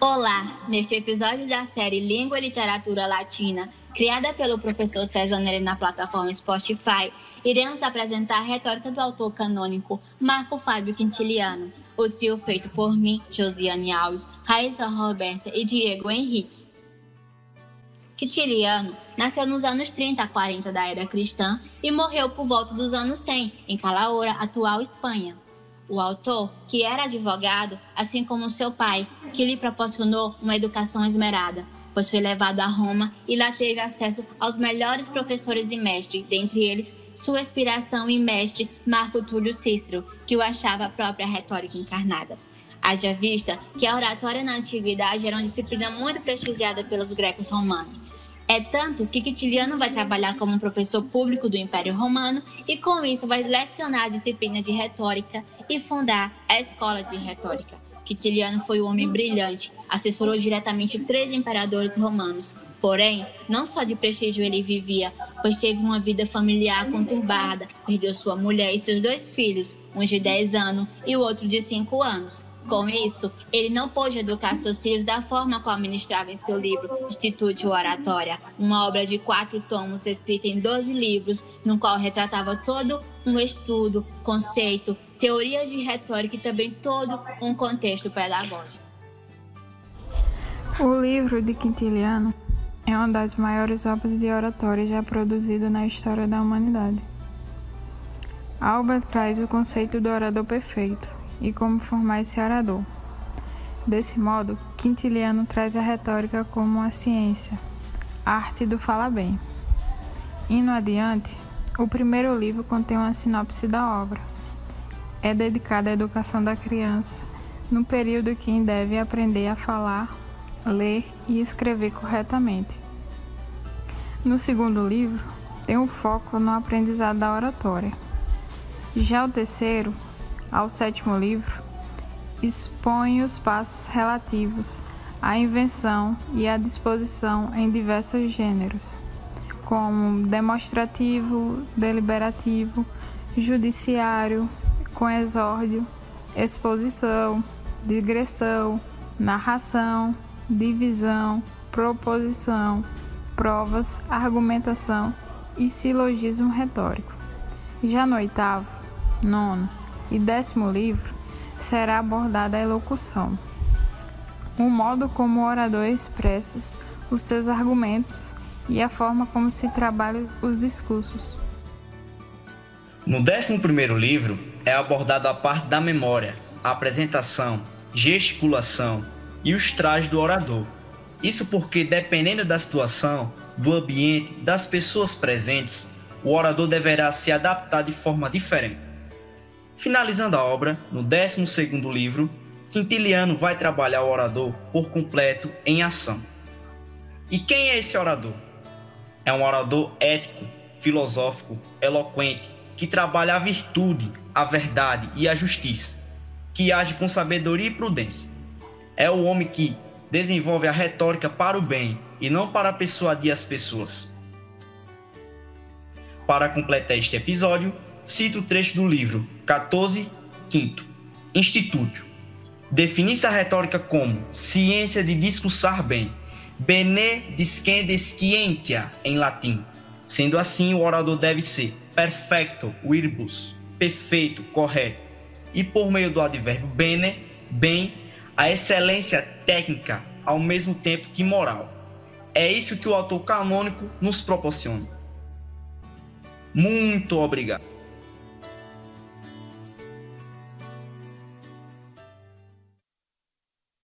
Olá! Neste episódio da série Língua e Literatura Latina, criada pelo professor César Neri na plataforma Spotify, iremos apresentar a retórica do autor canônico Marco Fábio Quintiliano, o trio feito por mim, Josiane Alves, Raíssa Roberta e Diego Henrique. Quintiliano nasceu nos anos 30 a 40 da era cristã e morreu por volta dos anos 100, em Calahorra, atual Espanha. O autor, que era advogado, assim como seu pai, que lhe proporcionou uma educação esmerada, pois foi levado a Roma e lá teve acesso aos melhores professores e mestres, dentre eles sua inspiração e mestre Marco Túlio Cícero, que o achava a própria retórica encarnada. Haja vista que a oratória na antiguidade era uma disciplina muito prestigiada pelos grecos romanos. É tanto que Quintiliano vai trabalhar como professor público do Império Romano e, com isso, vai lecionar a disciplina de retórica e fundar a Escola de Retórica. Quintiliano foi um homem brilhante, assessorou diretamente três imperadores romanos. Porém, não só de prestígio ele vivia, pois teve uma vida familiar conturbada, perdeu sua mulher e seus dois filhos, um de 10 anos e o outro de 5 anos. Com isso, ele não pôde educar seus filhos da forma como ministrava em seu livro Instituto Oratória, uma obra de quatro tomos escrita em 12 livros, no qual retratava todo um estudo, conceito, teoria de retórica e também todo um contexto pedagógico. O livro de Quintiliano é uma das maiores obras de oratória já produzida na história da humanidade. A obra traz o conceito do orador perfeito, e como formar esse orador. Desse modo, Quintiliano traz a retórica como uma ciência, a arte do falar bem. Indo adiante, o primeiro livro contém uma sinopse da obra. É dedicado à educação da criança, no período que deve aprender a falar, ler e escrever corretamente. No segundo livro, tem um foco no aprendizado da oratória. Já o terceiro ao sétimo livro, expõe os passos relativos à invenção e à disposição em diversos gêneros, como demonstrativo, deliberativo, judiciário, com exórdio, exposição, digressão, narração, divisão, proposição, provas, argumentação e silogismo retórico. Já no oitavo, nono e décimo livro será abordada a elocução, o modo como o orador expressa os seus argumentos e a forma como se trabalham os discursos. No décimo primeiro livro é abordada a parte da memória, apresentação, gesticulação e os trajes do orador. Isso porque, dependendo da situação, do ambiente, das pessoas presentes, o orador deverá se adaptar de forma diferente. Finalizando a obra, no 12 livro, Quintiliano vai trabalhar o orador por completo em ação. E quem é esse orador? É um orador ético, filosófico, eloquente, que trabalha a virtude, a verdade e a justiça, que age com sabedoria e prudência. É o homem que desenvolve a retórica para o bem e não para persuadir as pessoas. Para completar este episódio, cito o trecho do livro 14, quinto. Instituto. Definisse a retórica como ciência de discursar bem, bene discendescientia em latim. Sendo assim, o orador deve ser perfecto, verbus, perfeito, correto. E por meio do advérbio bene, bem, a excelência técnica ao mesmo tempo que moral. É isso que o autor canônico nos proporciona. Muito obrigado.